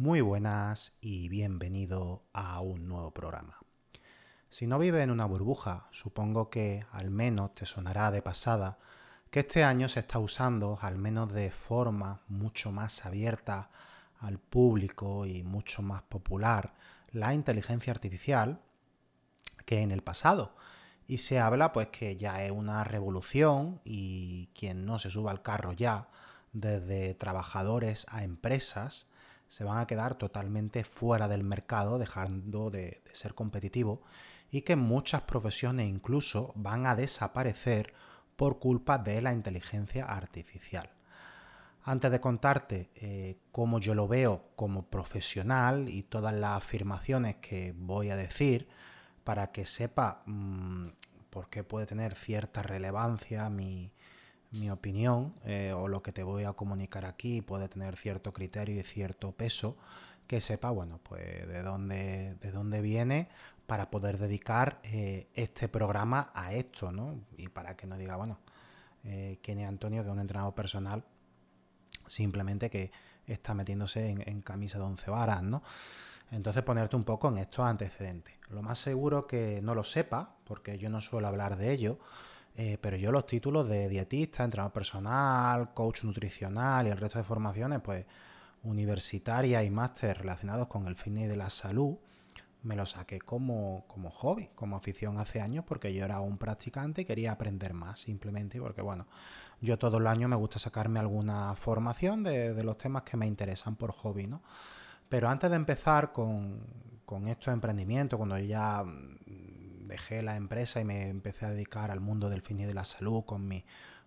Muy buenas y bienvenido a un nuevo programa. Si no vives en una burbuja, supongo que al menos te sonará de pasada que este año se está usando, al menos de forma mucho más abierta al público y mucho más popular, la inteligencia artificial que en el pasado. Y se habla pues que ya es una revolución y quien no se suba al carro ya, desde trabajadores a empresas, se van a quedar totalmente fuera del mercado, dejando de, ser competitivo, y que muchas profesiones incluso van a desaparecer por culpa de la inteligencia artificial. Antes de contarte eh, cómo yo lo veo como profesional y todas las afirmaciones que voy a decir, para que sepa mm, por qué puede tener cierta relevancia mi, mi opinión eh, o lo que te voy a comunicar aquí puede tener cierto criterio y cierto peso que sepa, bueno, pues de dónde, de dónde viene para poder dedicar eh, este programa a esto, ¿no? Y para que no diga, bueno, eh, quién es Antonio, que es un entrenador personal, simplemente que está metiéndose en, en camisa de once varas, ¿no? Entonces ponerte un poco en estos antecedentes. Lo más seguro que no lo sepa, porque yo no suelo hablar de ello, eh, pero yo los títulos de dietista, entrenador personal, coach nutricional y el resto de formaciones, pues universitarias y máster relacionados con el fitness de la salud, me los saqué como, como hobby, como afición hace años, porque yo era un practicante y quería aprender más, simplemente porque, bueno, yo todo el año me gusta sacarme alguna formación de, de los temas que me interesan por hobby, ¿no? Pero antes de empezar con, con estos emprendimientos, cuando ya dejé la empresa y me empecé a dedicar al mundo del fin y de la salud con mi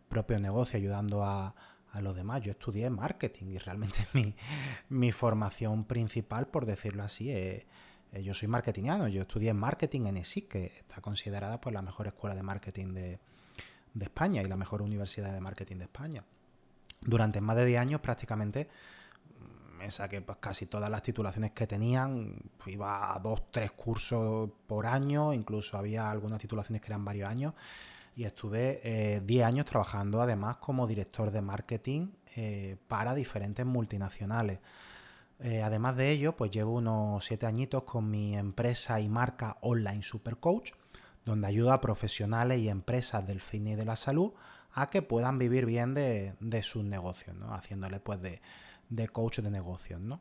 propio negocio, ayudando a, los demás. Yo estudié marketing y realmente mi, mi formación principal, por decirlo así, es, yo soy marketingiano. Yo estudié marketing en ESIC, que está considerada por la mejor escuela de marketing de, de España y la mejor universidad de marketing de España. Durante más de 10 años prácticamente me saqué pues, casi todas las titulaciones que tenían, iba a dos, tres cursos por año, incluso había algunas titulaciones que eran varios años, y estuve 10 eh, años trabajando además como director de marketing eh, para diferentes multinacionales. Eh, además de ello, pues llevo unos 7 añitos con mi empresa y marca Online Supercoach, donde ayuda a profesionales y empresas del fitness y de la salud a que puedan vivir bien de, de sus negocios, ¿no? haciéndole pues de de coach de negocios, ¿no?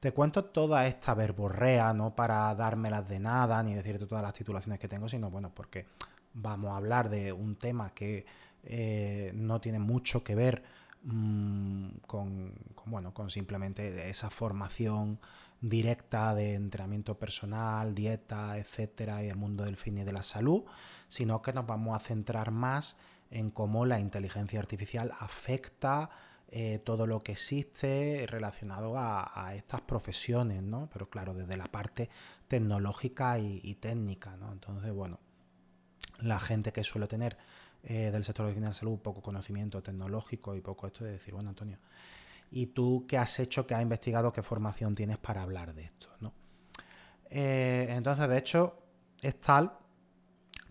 Te cuento toda esta verborrea, no para dármelas de nada, ni decirte todas las titulaciones que tengo, sino bueno, porque vamos a hablar de un tema que eh, no tiene mucho que ver mm, con, bueno, con simplemente esa formación directa de entrenamiento personal, dieta, etcétera, y el mundo del fin y de la salud, sino que nos vamos a centrar más en cómo la inteligencia artificial afecta eh, todo lo que existe relacionado a, estas profesiones, ¿no? Pero claro, desde la parte tecnológica y, técnica, ¿no? Entonces, bueno, la gente que suele tener eh, del sector de la salud poco conocimiento tecnológico y poco esto de decir, bueno, Antonio, ¿y tú qué has hecho, qué has investigado, qué formación tienes para hablar de esto, ¿no? Eh, entonces, de hecho, es tal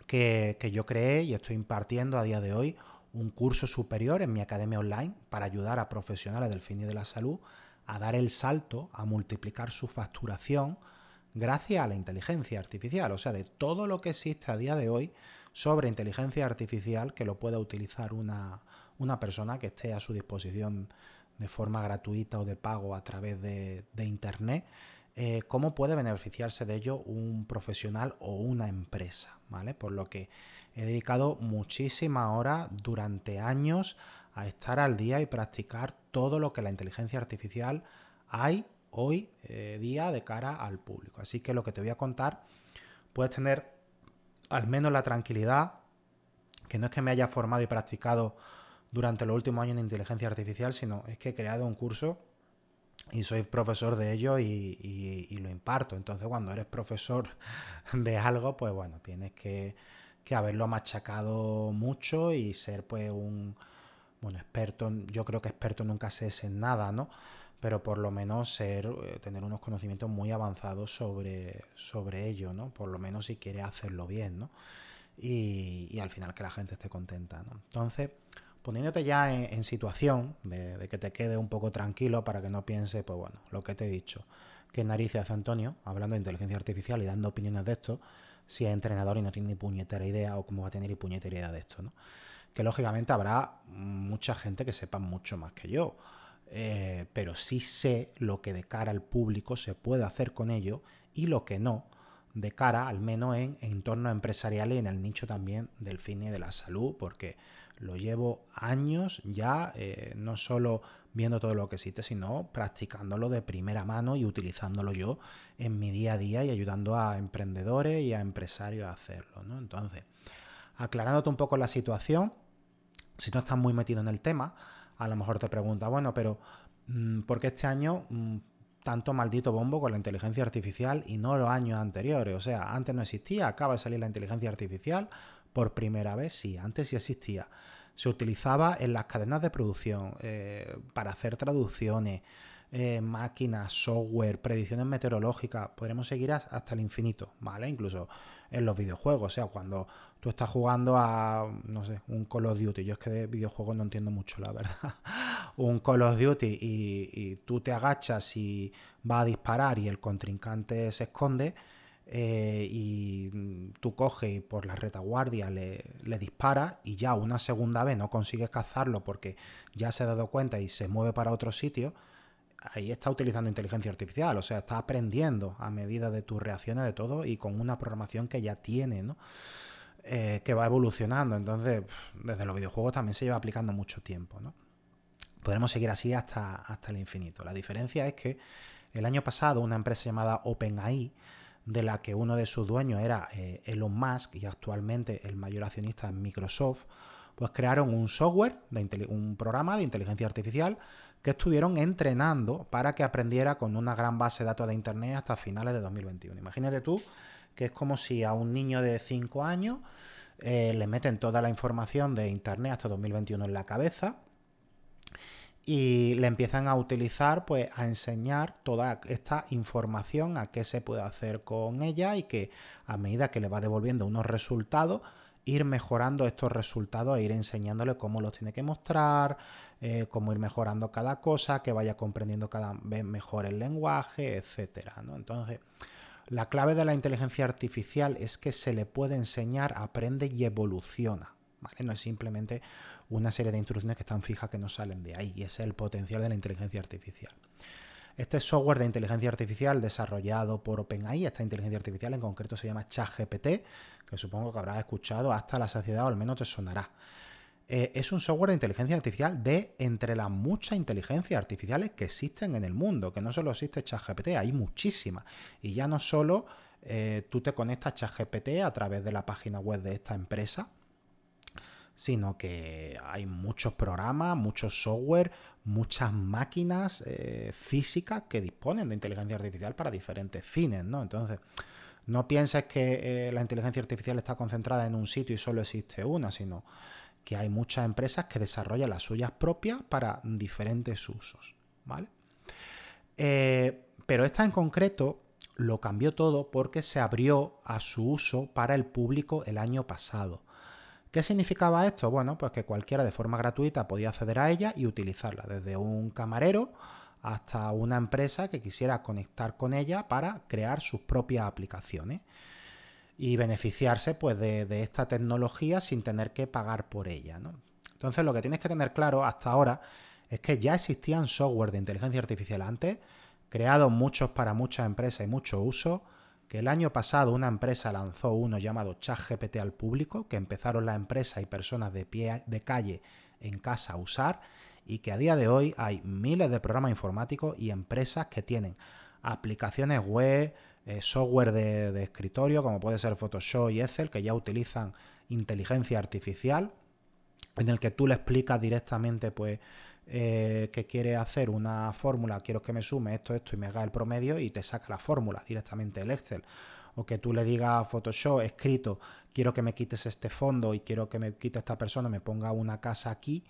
que, que yo creé y estoy impartiendo a día de hoy un curso superior en mi academia online para ayudar a profesionales del fin y de la salud a dar el salto, a multiplicar su facturación gracias a la inteligencia artificial. O sea, de todo lo que existe a día de hoy sobre inteligencia artificial que lo pueda utilizar una, una persona que esté a su disposición de forma gratuita o de pago a través de, Internet, eh, cómo puede beneficiarse de ello un profesional o una empresa, ¿vale? Por lo que he dedicado muchísimas horas durante años a estar al día y practicar todo lo que la inteligencia artificial hay hoy eh, día de cara al público. Así que lo que te voy a contar, puedes tener al menos la tranquilidad, que no es que me haya formado y practicado durante los últimos años en inteligencia artificial, sino es que he creado un curso y soy profesor de ello y, lo imparto. Entonces, cuando eres profesor de algo, pues bueno, tienes que, que haberlo machacado mucho y ser pues un bueno, experto, yo creo que experto nunca se es en nada, ¿no? pero por lo menos ser, eh, tener unos conocimientos muy avanzados sobre, sobre ello, ¿no? Por lo menos si quiere hacerlo bien, ¿no? Y, al final que la gente esté contenta, ¿no? Entonces, poniéndote ya en, situación de, que te quede un poco tranquilo para que no piense, pues bueno, lo que te he dicho, que narices hace Antonio, hablando de inteligencia artificial y dando opiniones de esto, si es entrenador y no tiene ni puñetera idea o cómo va a tener ni puñetera idea de esto, ¿no? Que lógicamente habrá mucha gente que sepa mucho más que yo. Eh, pero sí sé lo que de cara al público se puede hacer con ello y lo que no, de cara al menos en entornos empresariales y en el nicho también del fin y de la salud, porque lo llevo años ya, eh, no solo viendo todo lo que existe, sino practicándolo de primera mano y utilizándolo yo en mi día a día y ayudando a emprendedores y a empresarios a hacerlo. ¿no? Entonces, aclarándote un poco la situación, si no estás muy metido en el tema, a lo mejor te pregunta, bueno, pero mm, ¿por qué este año mm, tanto maldito bombo con la inteligencia artificial y no los años anteriores? O sea, antes no existía, acaba de salir la inteligencia artificial por primera vez, sí, antes sí existía. Se utilizaba en las cadenas de producción eh, para hacer traducciones, eh, máquinas, software, predicciones meteorológicas, podremos seguir hasta el infinito, ¿vale? Incluso en los videojuegos, o sea, cuando tú estás jugando a, no sé, un Call of Duty, yo es que de videojuegos no entiendo mucho, la verdad, un Call of Duty y, tú te agachas y va a disparar y el contrincante se esconde, eh, y tú coges y por la retaguardia le, le disparas y ya una segunda vez no consigues cazarlo porque ya se ha dado cuenta y se mueve para otro sitio, ahí está utilizando inteligencia artificial, o sea, está aprendiendo a medida de tus reacciones de todo y con una programación que ya tiene, ¿no? Eh, que va evolucionando. Entonces, desde los videojuegos también se lleva aplicando mucho tiempo, ¿no? Podremos seguir así hasta, hasta el infinito. La diferencia es que el año pasado una empresa llamada OpenAI, de la que uno de sus dueños era eh, Elon Musk y actualmente el mayor accionista en Microsoft, pues crearon un software, de un programa de inteligencia artificial que estuvieron entrenando para que aprendiera con una gran base de datos de Internet hasta finales de 2021. Imagínate tú que es como si a un niño de 5 años eh, le meten toda la información de Internet hasta 2021 en la cabeza y le empiezan a utilizar, pues a enseñar toda esta información, a qué se puede hacer con ella y que a medida que le va devolviendo unos resultados, ir mejorando estos resultados e ir enseñándole cómo los tiene que mostrar, eh, cómo ir mejorando cada cosa, que vaya comprendiendo cada vez mejor el lenguaje, etcétera. ¿no? Entonces, la clave de la inteligencia artificial es que se le puede enseñar, aprende y evoluciona. No es simplemente una serie de instrucciones que están fijas que no salen de ahí, y ese es el potencial de la inteligencia artificial. Este software de inteligencia artificial desarrollado por OpenAI, esta inteligencia artificial en concreto se llama ChatGPT, que supongo que habrás escuchado hasta la saciedad o al menos te sonará. Eh, es un software de inteligencia artificial de entre las muchas inteligencias artificiales que existen en el mundo, que no solo existe ChatGPT, hay muchísimas. Y ya no solo eh, tú te conectas a ChatGPT a través de la página web de esta empresa, sino que hay muchos programas, muchos software, muchas máquinas eh, físicas que disponen de inteligencia artificial para diferentes fines, ¿no? Entonces, no pienses que la inteligencia artificial está concentrada en un sitio y solo existe una, sino que hay muchas empresas que desarrollan las suyas propias para diferentes usos, ¿vale? Eh, pero esta en concreto lo cambió todo porque se abrió a su uso para el público el año pasado. ¿Qué significaba esto? Bueno, pues que cualquiera de forma gratuita podía acceder a ella y utilizarla, desde un camarero hasta una empresa que quisiera conectar con ella para crear sus propias aplicaciones y beneficiarse pues, de, esta tecnología sin tener que pagar por ella. Entonces lo que tienes que tener claro hasta ahora es que ya existían software de inteligencia artificial antes, creados muchos para muchas empresas y mucho uso, que el año pasado una empresa lanzó uno llamado ChatGPT al público, que empezaron las empresas y personas de pie de calle en casa a usar, y que a día de hoy hay miles de programas informáticos y empresas que tienen aplicaciones web, eh, software de, escritorio, como puede ser Photoshop y Excel, que ya utilizan inteligencia artificial, en el que tú le explicas directamente, pues, eh, que quiere hacer una fórmula, quiero que me sume esto, esto y me haga el promedio y te saca la fórmula directamente el Excel. O que tú le digas a Photoshop escrito, quiero que me quites este fondo y quiero que me quite esta persona, me ponga una casa aquí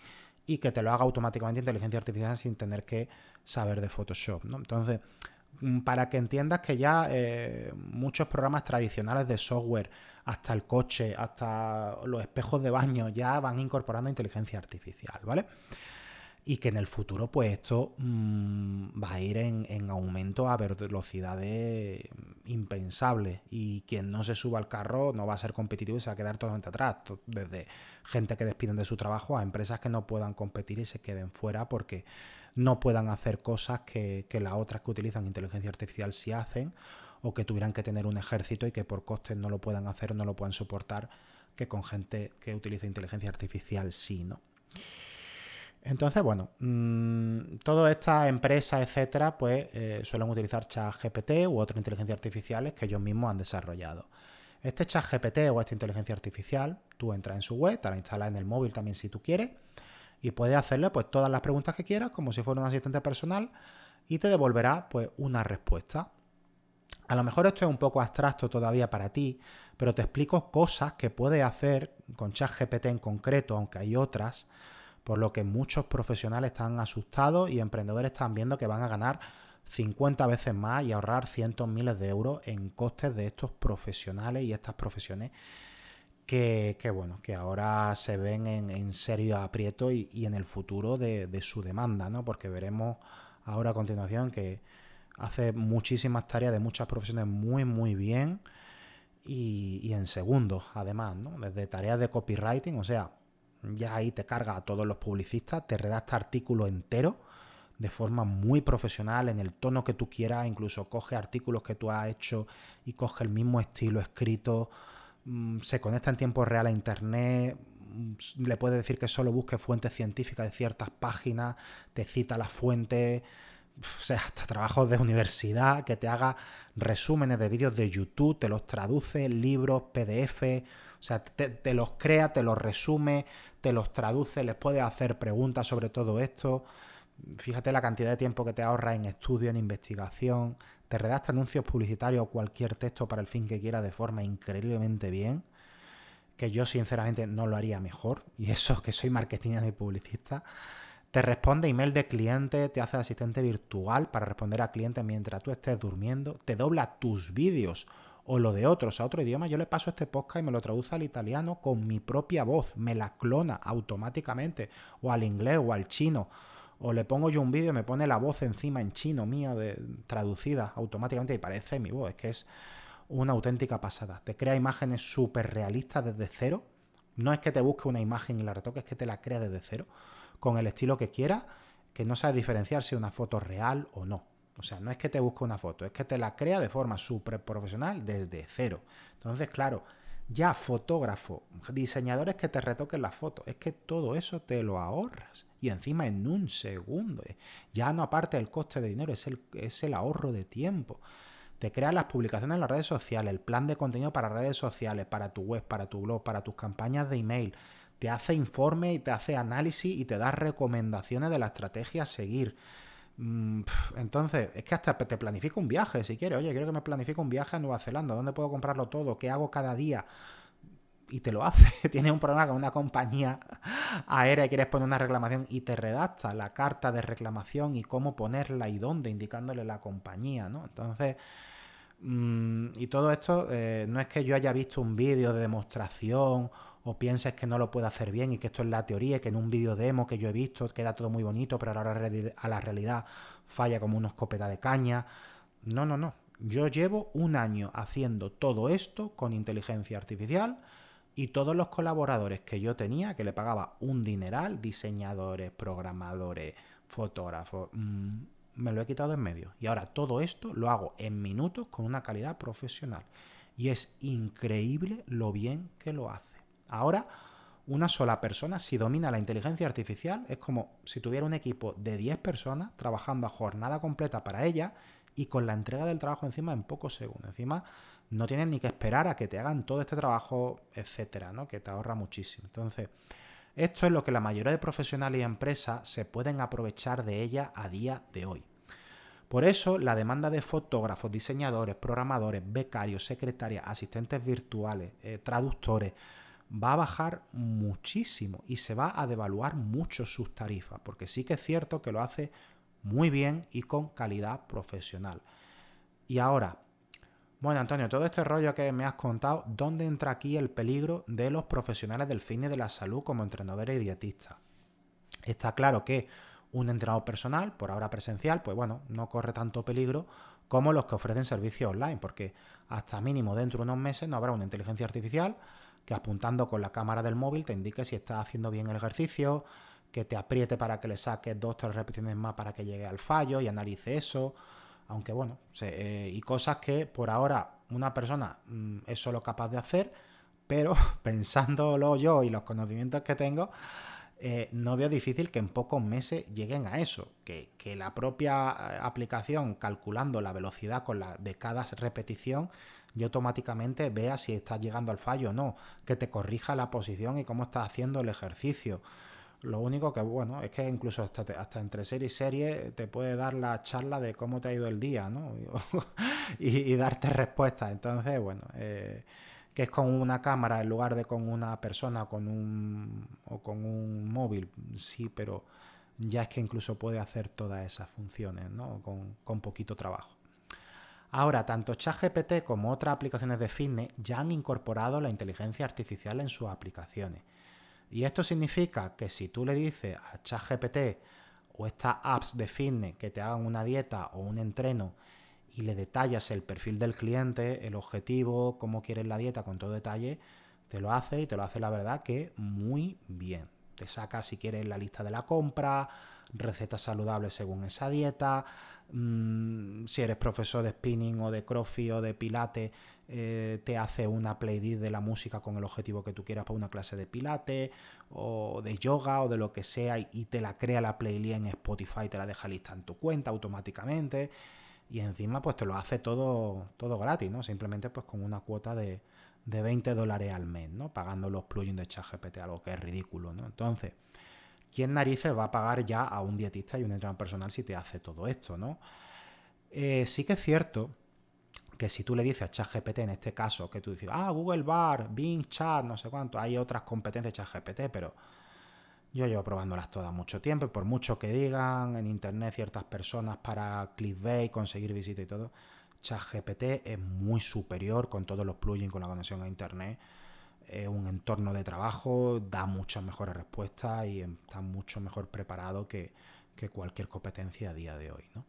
y que te lo haga automáticamente inteligencia artificial sin tener que saber de Photoshop. ¿no? Entonces, mm, para que entiendas que ya eh, muchos programas tradicionales de software, hasta el coche, hasta los espejos de baño, ya van incorporando inteligencia artificial, ¿vale? Y que en el futuro, pues esto mm, va a ir en, en, aumento a velocidades impensables. Y quien no se suba al carro no va a ser competitivo y se va a quedar totalmente atrás. Desde gente que despiden de su trabajo a empresas que no puedan competir y se queden fuera porque no puedan hacer cosas que, las otras que utilizan inteligencia artificial sí hacen o que tuvieran que tener un ejército y que por costes no lo puedan hacer o no lo puedan soportar que con gente que utiliza inteligencia artificial sí, ¿no? Entonces, bueno, mmm, todas estas empresas, etcétera, pues eh, suelen utilizar ChatGPT u otras inteligencias artificiales que ellos mismos han desarrollado. Este chat GPT o esta inteligencia artificial, tú entras en su web, te la instalas en el móvil también si tú quieres, y puedes hacerle pues todas las preguntas que quieras, como si fuera un asistente personal, y te devolverá pues una respuesta. A lo mejor esto es un poco abstracto todavía para ti, pero te explico cosas que puedes hacer con ChatGPT en concreto, aunque hay otras, por lo que muchos profesionales están asustados y emprendedores están viendo que van a ganar 50 veces más y ahorrar cientos miles de euros en costes de estos profesionales y estas profesiones que, bueno, que ahora se ven en, serio aprieto y, en el futuro de, su demanda, ¿no? Porque veremos ahora a continuación que hace muchísimas tareas de muchas profesiones muy, muy bien y, y en segundos, además, ¿no? Desde tareas de copywriting, o sea, ya ahí te carga a todos los publicistas, te redacta artículos enteros de forma muy profesional, en el tono que tú quieras, incluso coge artículos que tú has hecho y coge el mismo estilo escrito, mm, se conecta en tiempo real a Internet, mm, le puede decir que solo busque fuentes científicas de ciertas páginas, te cita las fuentes, o sea, hasta trabajos de universidad, que te haga resúmenes de vídeos de YouTube, te los traduce, libros, PDF, o sea, te, te los crea, te los resume, te los traduce, les puede hacer preguntas sobre todo esto. Fíjate la cantidad de tiempo que te ahorra en estudio, en investigación. Te redacta anuncios publicitarios o cualquier texto para el fin que quiera de forma increíblemente bien. Que yo sinceramente no lo haría mejor. Y eso que soy marketing y publicista. Te responde email de cliente, te hace asistente virtual para responder a clientes mientras tú estés durmiendo. Te dobla tus vídeos o lo de otros a otro idioma. Yo le paso este podcast y me lo traduce al italiano con mi propia voz. Me la clona automáticamente. O al inglés o al chino o le pongo yo un vídeo y me pone la voz encima en chino mía de, traducida automáticamente y parece mi voz. Es que es una auténtica pasada. Te crea imágenes súper realistas desde cero. No es que te busque una imagen y la retoque, es que te la crea desde cero, con el estilo que quiera, que no sabe diferenciar si una foto real o no. O sea, no es que te busque una foto, es que te la crea de forma súper profesional desde cero. Entonces, claro, ya fotógrafo, diseñadores que te retoquen la foto, es que todo eso te lo ahorras y encima en un segundo. Eh. Ya no aparte del coste de dinero, es el, es el ahorro de tiempo. Te crea las publicaciones en las redes sociales, el plan de contenido para redes sociales, para tu web, para tu blog, para tus campañas de email. Te hace informe y te hace análisis y te da recomendaciones de la estrategia a seguir. Mm, entonces, es que hasta te planifica un viaje si quieres. Oye, quiero que me planifique un viaje a Nueva Zelanda. ¿Dónde puedo comprarlo todo? ¿Qué hago cada día? Y te lo hace. Tienes un problema con una compañía aérea y quieres poner una reclamación y te redacta la carta de reclamación y cómo ponerla y dónde, indicándole la compañía, ¿no? Entonces, mm, y todo esto eh, no es que yo haya visto un vídeo de demostración o pienses que no lo puede hacer bien y que esto es la teoría, que en un vídeo demo que yo he visto queda todo muy bonito, pero ahora a la realidad falla como una escopeta de caña. No, no, no. Yo llevo un año haciendo todo esto con inteligencia artificial Y todos los colaboradores que yo tenía, que le pagaba un dineral, diseñadores, programadores, fotógrafos, mm, me lo he quitado en medio. Y ahora todo esto lo hago en minutos con una calidad profesional. Y es increíble lo bien que lo hace. Ahora, una sola persona, si domina la inteligencia artificial, es como si tuviera un equipo de 10 personas trabajando a jornada completa para ella y con la entrega del trabajo encima en pocos segundos. Encima no tienes ni que esperar a que te hagan todo este trabajo, etcétera, ¿no? Que te ahorra muchísimo. Entonces, esto es lo que la mayoría de profesionales y empresas se pueden aprovechar de ella a día de hoy. Por eso, la demanda de fotógrafos, diseñadores, programadores, becarios, secretarias, asistentes virtuales, eh, traductores, va a bajar muchísimo y se va a devaluar mucho sus tarifas, porque sí que es cierto que lo hace muy bien y con calidad profesional. Y ahora, bueno, Antonio, todo este rollo que me has contado, ¿dónde entra aquí el peligro de los profesionales del fin y de la salud como entrenadores y dietistas? Está claro que un entrenador personal, por ahora presencial, pues bueno, no corre tanto peligro como los que ofrecen servicios online, porque hasta mínimo dentro de unos meses no habrá una inteligencia artificial que apuntando con la cámara del móvil te indique si estás haciendo bien el ejercicio, que te apriete para que le saques dos o tres repeticiones más para que llegue al fallo y analice eso. Aunque bueno, eh, y cosas que por ahora una persona mm, es solo capaz de hacer, pero pensándolo yo y los conocimientos que tengo, eh, no veo difícil que en pocos meses lleguen a eso, que, la propia eh, aplicación calculando la velocidad con la de cada repetición y automáticamente vea si estás llegando al fallo o no, que te corrija la posición y cómo estás haciendo el ejercicio. Lo único que, bueno, es que incluso hasta, hasta entre serie y serie te puede dar la charla de cómo te ha ido el día, ¿no? y, darte respuestas. Entonces, bueno, eh, que es con una cámara en lugar de con una persona con un, o con un móvil, sí, pero ya es que incluso puede hacer todas esas funciones, ¿no? Con, con poquito trabajo. Ahora, tanto ChatGPT como otras aplicaciones de fitness ya han incorporado la inteligencia artificial en sus aplicaciones. Y esto significa que si tú le dices a ChatGPT o estas apps de fitness que te hagan una dieta o un entreno y le detallas el perfil del cliente, el objetivo, cómo quieres la dieta con todo detalle, te lo hace y te lo hace la verdad que muy bien. Te saca si quieres la lista de la compra, recetas saludables según esa dieta, mm, si eres profesor de spinning o de crossfit o de pilates, eh, te hace una playlist de la música con el objetivo que tú quieras para una clase de pilates o de yoga o de lo que sea y, te la crea la playlist en Spotify, te la deja lista en tu cuenta automáticamente y encima pues te lo hace todo, todo gratis, ¿no? Simplemente pues con una cuota de, de 20 dólares al mes, ¿no? Pagando los plugins de ChatGPT, algo que es ridículo, ¿no? Entonces, ¿quién narices va a pagar ya a un dietista y un entrenador personal si te hace todo esto, ¿no? Eh, sí que es cierto que si tú le dices a ChatGPT en este caso, que tú dices, ah, Google Bar, Bing Chat, no sé cuánto, hay otras competencias de ChatGPT, pero yo llevo probándolas todas mucho tiempo y por mucho que digan en internet ciertas personas para clickbait, conseguir visita y todo, ChatGPT es muy superior con todos los plugins, con la conexión a internet. Un entorno de trabajo, da muchas mejores respuestas y está mucho mejor preparado que, cualquier competencia a día de hoy, ¿no?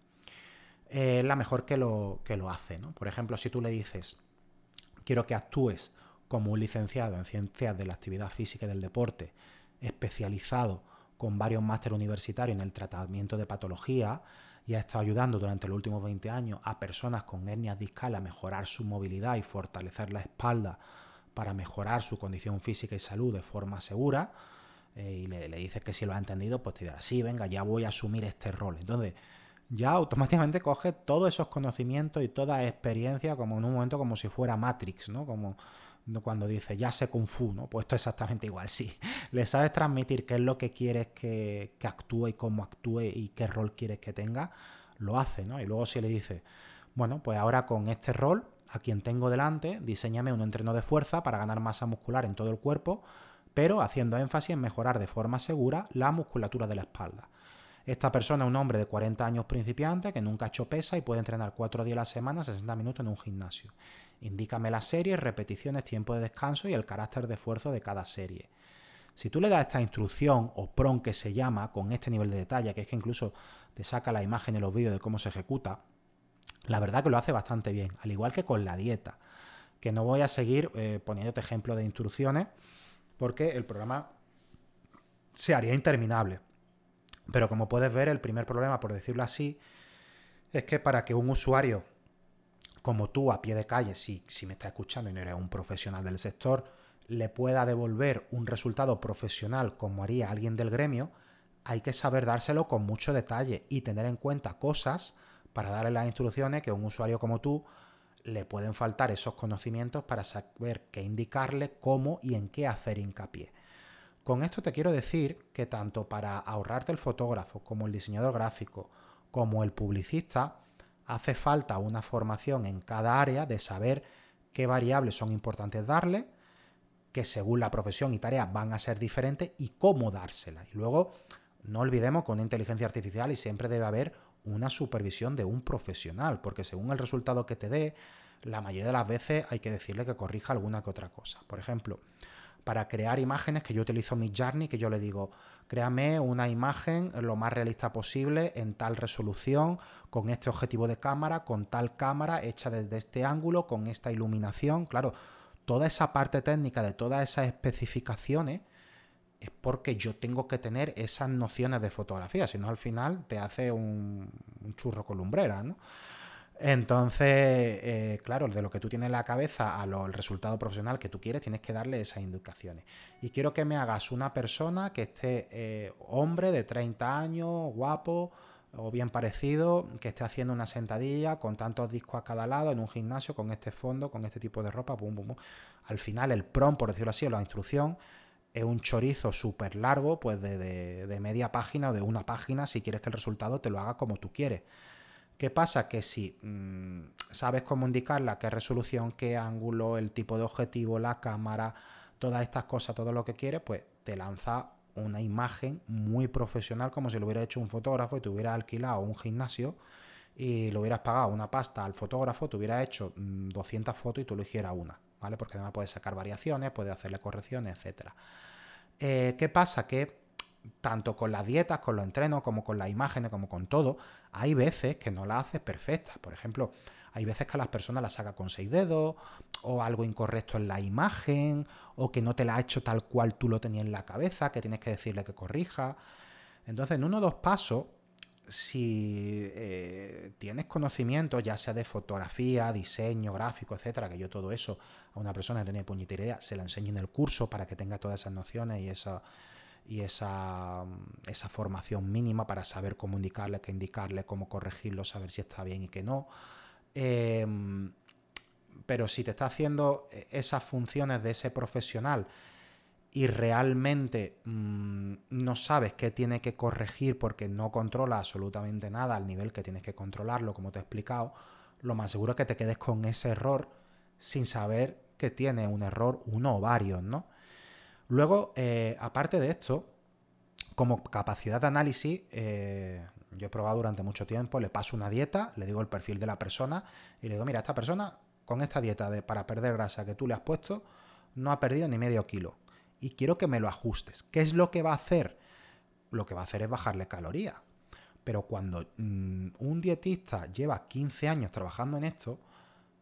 es la mejor que lo, que lo hace. ¿no? Por ejemplo, si tú le dices, quiero que actúes como un licenciado en ciencias de la actividad física y del deporte, especializado con varios másteres universitarios en el tratamiento de patología y ha estado ayudando durante los últimos 20 años a personas con hernias discales a mejorar su movilidad y fortalecer la espalda para mejorar su condición física y salud de forma segura, eh, y le, dices que si lo ha entendido, pues te dirá, sí, venga, ya voy a asumir este rol. Entonces, ya automáticamente coge todos esos conocimientos y toda experiencia como en un momento como si fuera Matrix, ¿no? Como cuando dice ya sé Kung Fu, ¿no? Pues esto es exactamente igual, sí. Le sabes transmitir qué es lo que quieres que, que actúe y cómo actúe y qué rol quieres que tenga, lo hace, ¿no? Y luego si le dice, bueno, pues ahora con este rol, a quien tengo delante, diseñame un entreno de fuerza para ganar masa muscular en todo el cuerpo, pero haciendo énfasis en mejorar de forma segura la musculatura de la espalda. Esta persona es un hombre de 40 años principiante que nunca ha hecho pesa y puede entrenar 4 días a la semana, 60 minutos en un gimnasio. Indícame la serie, repeticiones, tiempo de descanso y el carácter de esfuerzo de cada serie. Si tú le das esta instrucción o PRON que se llama con este nivel de detalle, que es que incluso te saca la imagen y los vídeos de cómo se ejecuta, la verdad que lo hace bastante bien, al igual que con la dieta que no voy a seguir eh, poniéndote ejemplo de instrucciones porque el programa se haría interminable. Pero como puedes ver, el primer problema, por decirlo así, es que para que un usuario como tú a pie de calle, si, si me estás escuchando y no eres un profesional del sector, le pueda devolver un resultado profesional como haría alguien del gremio, hay que saber dárselo con mucho detalle y tener en cuenta cosas para darle las instrucciones que a un usuario como tú le pueden faltar esos conocimientos para saber qué indicarle, cómo y en qué hacer hincapié. Con esto te quiero decir que tanto para ahorrarte el fotógrafo como el diseñador gráfico como el publicista, hace falta una formación en cada área de saber qué variables son importantes darle, que según la profesión y tarea van a ser diferentes y cómo dársela. Y luego no olvidemos con inteligencia artificial y siempre debe haber una supervisión de un profesional, porque según el resultado que te dé, la mayoría de las veces hay que decirle que corrija alguna que otra cosa. Por ejemplo, para crear imágenes que yo utilizo mi Journey, que yo le digo, créame una imagen lo más realista posible en tal resolución, con este objetivo de cámara, con tal cámara hecha desde este ángulo, con esta iluminación. Claro, toda esa parte técnica de todas esas especificaciones es porque yo tengo que tener esas nociones de fotografía, si no al final te hace un, churro con lumbrera, ¿no? Entonces, eh, claro, de lo que tú tienes en la cabeza a lo, el resultado profesional que tú quieres, tienes que darle esas indicaciones. Y quiero que me hagas una persona que esté eh, hombre de 30 años, guapo o bien parecido, que esté haciendo una sentadilla con tantos discos a cada lado en un gimnasio, con este fondo, con este tipo de ropa, pum, pum, pum. Al final, el prom, por decirlo así, o la instrucción, es un chorizo súper largo, pues de, media página o de una página, si quieres que el resultado te lo haga como tú quieres. ¿Qué pasa? Que si mm, sabes cómo indicarla, qué resolución, qué ángulo, el tipo de objetivo, la cámara, todas estas cosas, todo lo que quieres, pues te lanza una imagen muy profesional como si lo hubiera hecho un fotógrafo y te hubiera alquilado un gimnasio y lo hubieras pagado una pasta al fotógrafo, te hubiera hecho 200 mm, fotos y tú lo hicieras Porque además puedes sacar variaciones, puedes hacerle correcciones, etc. Eh, ¿Qué pasa? Que tanto con las dietas, con los entrenos, como con las imágenes, como con todo, hay veces que no las haces perfectas. Por ejemplo, hay veces que las personas las saca con seis dedos, o algo incorrecto en la imagen, o que no te la ha hecho tal cual tú lo tenías en la cabeza, que tienes que decirle que corrija. Entonces, en uno o dos pasos, si eh, tienes conocimiento, ya sea de fotografía, diseño, gráfico, etcétera, que yo todo eso a una persona que tiene puñetera idea, se la enseño en el curso para que tenga todas esas nociones y esa y esa, esa formación mínima para saber cómo indicarle, qué indicarle, cómo corregirlo, saber si está bien y qué no. Em, pero si te está haciendo esas funciones de ese profesional y realmente mm, no sabes qué tiene que corregir porque no controla absolutamente nada al nivel que tienes que controlarlo, como te he explicado, lo más seguro es que te quedes con ese error sin saber que tiene un error uno o varios, ¿no? Luego, eh, aparte de esto, como capacidad de análisis, eh, yo he probado durante mucho tiempo, le paso una dieta, le digo el perfil de la persona y le digo, mira, esta persona con esta dieta de, para perder grasa que tú le has puesto, no ha perdido ni medio kilo y quiero que me lo ajustes. ¿Qué es lo que va a hacer? Lo que va a hacer es bajarle calorías. Pero cuando mm, un dietista lleva 15 años trabajando en esto,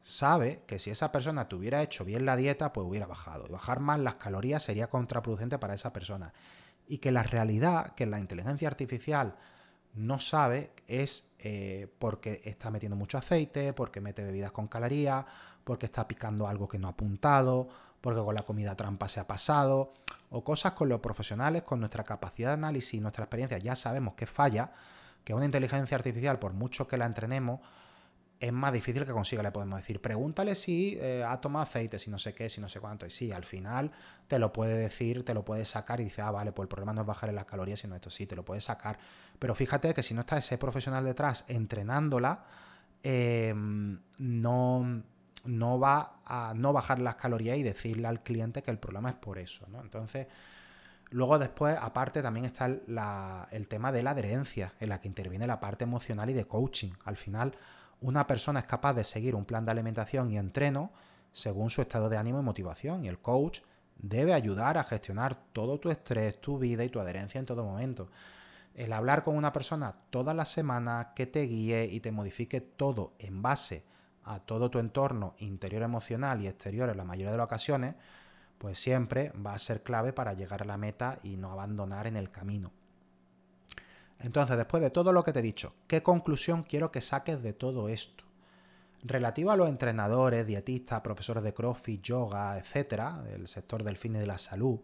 sabe que si esa persona tuviera hecho bien la dieta, pues hubiera bajado. Y bajar más las calorías sería contraproducente para esa persona. Y que la realidad, que la inteligencia artificial no sabe, es eh, porque está metiendo mucho aceite, porque mete bebidas con calorías, porque está picando algo que no ha apuntado, porque con la comida trampa se ha pasado, o cosas con los profesionales, con nuestra capacidad de análisis y nuestra experiencia, ya sabemos que falla, que una inteligencia artificial, por mucho que la entrenemos, es más difícil que consiga, le podemos decir, pregúntale si eh, ha tomado aceite, si no sé qué, si no sé cuánto. Y sí, al final te lo puede decir, te lo puede sacar y dice, ah, vale, pues el problema no es bajar en las calorías, sino esto sí, te lo puede sacar. Pero fíjate que si no está ese profesional detrás entrenándola, em, no, no va a no bajar las calorías y decirle al cliente que el problema es por eso, ¿no? Entonces, luego después, aparte, también está el tema de la adherencia, en la que interviene la parte emocional y de coaching. Al final, una persona es capaz de seguir un plan de alimentación y entreno según su estado de ánimo y motivación, y el coach debe ayudar a gestionar todo tu estrés, tu vida y tu adherencia en todo momento. El hablar con una persona todas las semanas que te guíe y te modifique todo en base a todo tu entorno interior emocional y exterior en la mayoría de las ocasiones, pues siempre va a ser clave para llegar a la meta y no abandonar en el camino. Entonces, después de todo lo que te he dicho, ¿qué conclusión quiero que saques de todo esto? Relativo a los entrenadores, dietistas, profesores de CrossFit, yoga, etcétera, del sector del fin y de la salud,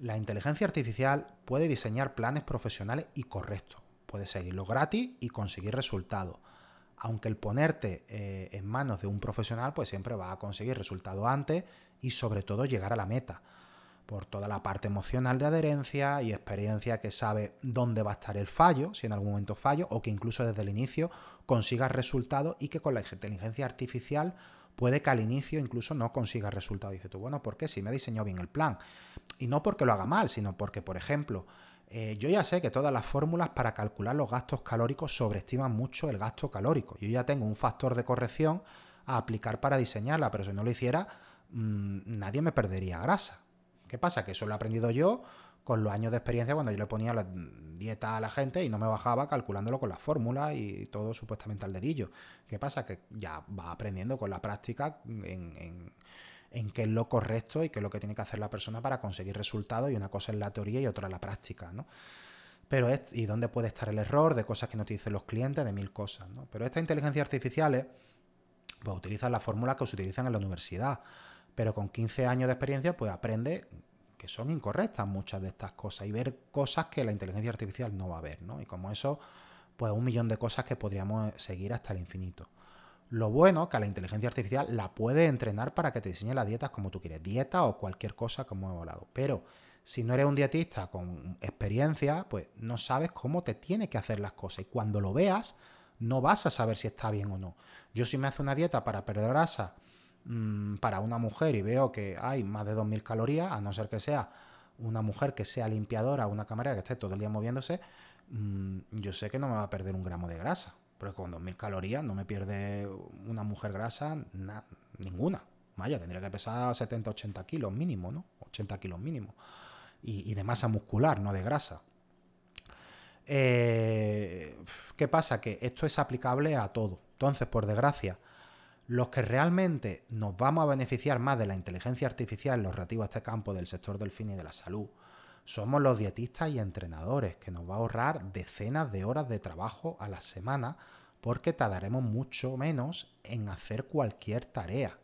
la inteligencia artificial puede diseñar planes profesionales y correctos. Puede seguirlo gratis y conseguir resultados. Aunque el ponerte eh, en manos de un profesional, pues siempre va a conseguir resultados antes y sobre todo llegar a la meta. Por toda la parte emocional de adherencia y experiencia que sabe dónde va a estar el fallo, si en algún momento fallo, o que incluso desde el inicio consiga resultados y que con la inteligencia artificial puede que al inicio incluso no consiga resultados. Dice tú, bueno, ¿por qué? Si me diseñó bien el plan. Y no porque lo haga mal, sino porque, por ejemplo, eh, yo ya sé que todas las fórmulas para calcular los gastos calóricos sobreestiman mucho el gasto calórico. Yo ya tengo un factor de corrección a aplicar para diseñarla, pero si no lo hiciera, mm, nadie me perdería grasa. ¿Qué pasa? Que eso lo he aprendido yo con los años de experiencia cuando yo le ponía la dieta a la gente y no me bajaba calculándolo con las fórmulas y todo supuestamente al dedillo. ¿Qué pasa? Que ya va aprendiendo con la práctica en, qué es lo correcto y qué es lo que tiene que hacer la persona para conseguir resultados y una cosa es la teoría y otra es la práctica, ¿no? Pero es, y dónde puede estar el error de cosas que no te dicen los clientes, de mil cosas, ¿no? Pero estas inteligencias artificiales pues utilizan las fórmulas que se utilizan en la universidad, pero con 15 años de experiencia pues aprende que son incorrectas muchas de estas cosas y ver cosas que la inteligencia artificial no va a ver, ¿no? Y como eso, pues un millón de cosas que podríamos seguir hasta el infinito. Lo bueno que a la inteligencia artificial la puede entrenar para que te diseñe las dietas como tú quieres, dieta o cualquier cosa como he hablado. Pero si no eres un dietista con experiencia, pues no sabes cómo te tiene que hacer las cosas. Y cuando lo veas, no vas a saber si está bien o no. Yo si me hace una dieta para perder grasa Mm, para una mujer y veo que hay más de 2.000 calorías, a no ser que sea una mujer que sea limpiadora, una camarera que esté todo el día moviéndose, mm, yo sé que no me va a perder un gramo de grasa. Pero con 2.000 calorías no me pierde una mujer grasa ninguna. Vaya, tendría que pesar 70, 80 kilos mínimo, ¿no? 80 kilos mínimo. Y, de masa muscular, no de grasa. Eh, ¿Qué pasa? Que esto es aplicable a todo. Entonces, por desgracia, los que realmente nos vamos a beneficiar más de la inteligencia artificial en lo relativo a este campo del sector del fin y de la salud somos los dietistas y entrenadores, que nos va a ahorrar decenas de horas de trabajo a la semana porque tardaremos mucho menos en hacer cualquier tarea.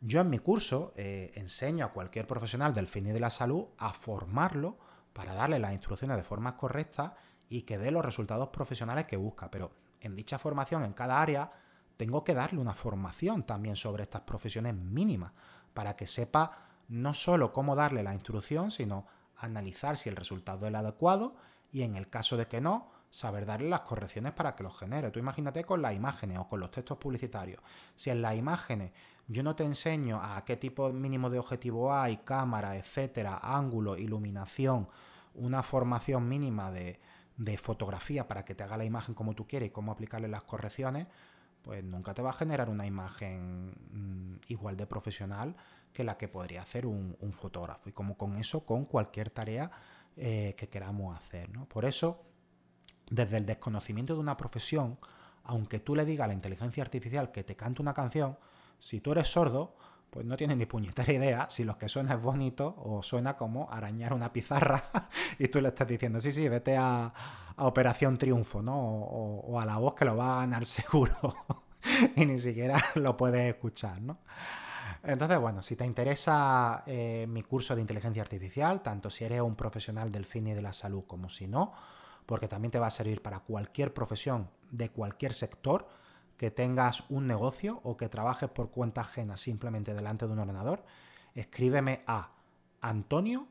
Yo en mi curso eh, enseño a cualquier profesional del fin y de la salud a formarlo para darle las instrucciones de forma correcta y que dé los resultados profesionales que busca. Pero en dicha formación en cada área tengo que darle una formación también sobre estas profesiones mínimas para que sepa no solo cómo darle la instrucción, sino analizar si el resultado es el adecuado y en el caso de que no, saber darle las correcciones para que los genere. Tú imagínate con las imágenes o con los textos publicitarios. Si en las imágenes yo no te enseño a qué tipo mínimo de objetivo hay, cámara, etcétera, ángulo, iluminación, una formación mínima de, de fotografía para que te haga la imagen como tú quieres y cómo aplicarle las correcciones, pues nunca te va a generar una imagen igual de profesional que la que podría hacer un, fotógrafo. Y como con eso, con cualquier tarea eh, que queramos hacer. Por eso, desde el desconocimiento de una profesión, aunque tú le digas a la inteligencia artificial que te cante una canción, si tú eres sordo, pues no tienes ni puñetera idea si lo que suena es bonito o suena como arañar una pizarra y tú le estás diciendo, sí, sí, vete a, Operación Triunfo, ¿no? O, a la voz que lo va a ganar seguro y ni siquiera lo puedes escuchar, ¿no? Entonces, bueno, si te interesa eh, mi curso de inteligencia artificial, tanto si eres un profesional del fin y de la salud como si no, porque también te va a servir para cualquier profesión de cualquier sector, que tengas un negocio o que trabajes por cuenta ajena simplemente delante de un ordenador, escríbeme a antonio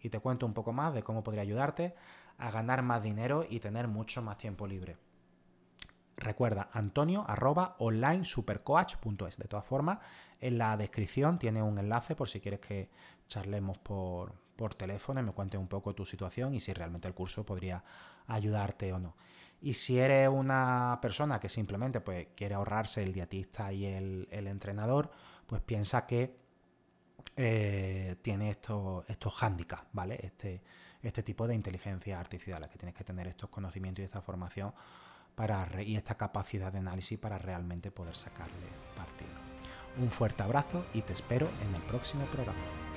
y te cuento un poco más de cómo podría ayudarte a ganar más dinero y tener mucho más tiempo libre. Recuerda, antonio De todas formas, en la descripción tiene un enlace por si quieres que charlemos por, por teléfono y me cuentes un poco tu situación y si realmente el curso podría ayudarte o no. Y si eres una persona que simplemente pues, quiere ahorrarse el dietista y el, entrenador, pues piensa que eh, tiene estos, estos hándicaps, ¿vale? Este, este tipo de inteligencia artificial, que tienes que tener estos conocimientos y esta formación para y esta capacidad de análisis para realmente poder sacarle partido. Un fuerte abrazo y te espero en el próximo programa.